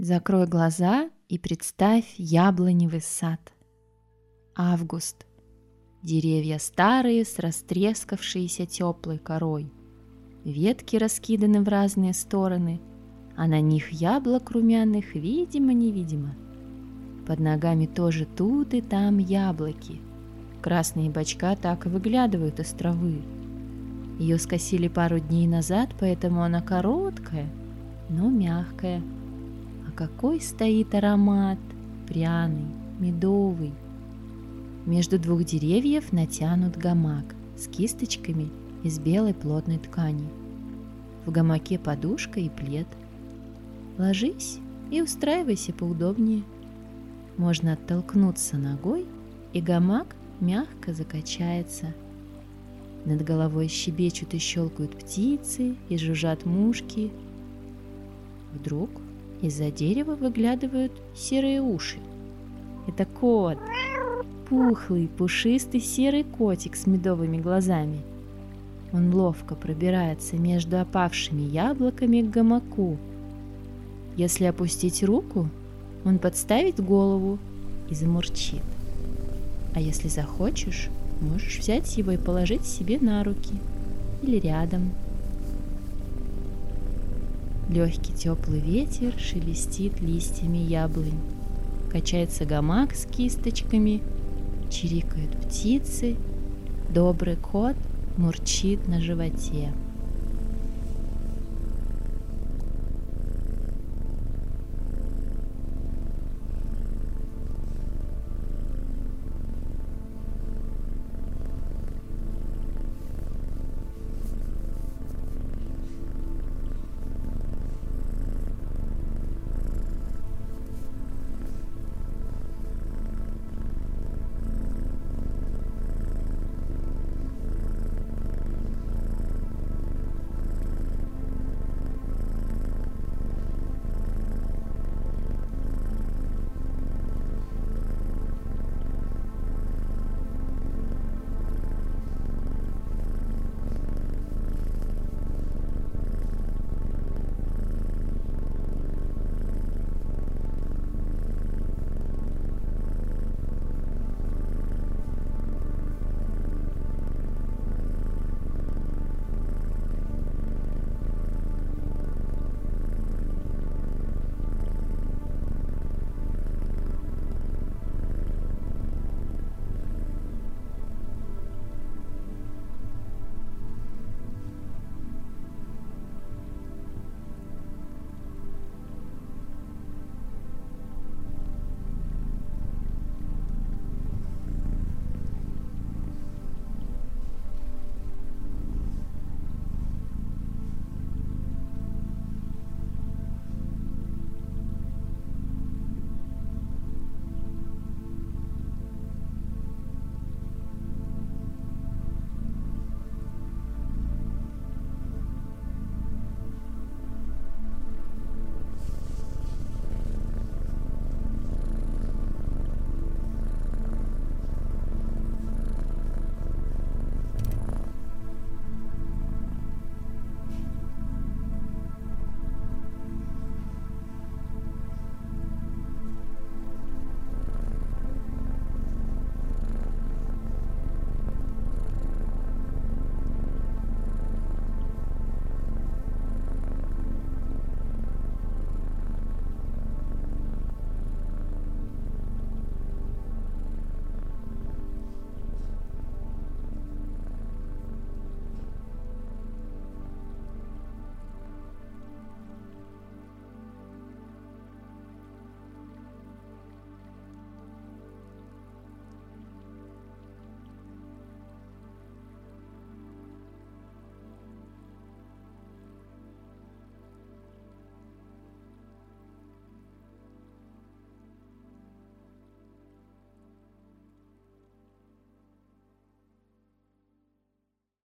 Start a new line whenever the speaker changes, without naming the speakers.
Закрой глаза и представь яблоневый сад. Август. Деревья старые с растрескавшейся теплой корой. Ветки раскиданы в разные стороны, а на них яблок румяных видимо-невидимо. Под ногами тоже тут и там яблоки. Красные бочка так и выглядывают из травы. Ее скосили пару дней назад, поэтому она короткая, но мягкая – какой стоит аромат, пряный, медовый. Между двух деревьев натянут гамак с кисточками из белой плотной ткани. В гамаке подушка и плед. Ложись и устраивайся поудобнее. Можно оттолкнуться ногой, и гамак мягко закачается. Над головой щебечут и щелкают птицы, и жужжат мушки. Вдруг из-за дерева выглядывают серые уши. Это кот. Пухлый, пушистый серый котик с медовыми глазами. Он ловко пробирается между опавшими яблоками к гамаку. Если опустить руку, он подставит голову и замурчит. А если захочешь, можешь взять его и положить себе на руки или рядом – Легкий теплый ветер шелестит листьями яблонь. Качается гамак с кисточками, чирикают птицы, добрый кот мурчит на животе.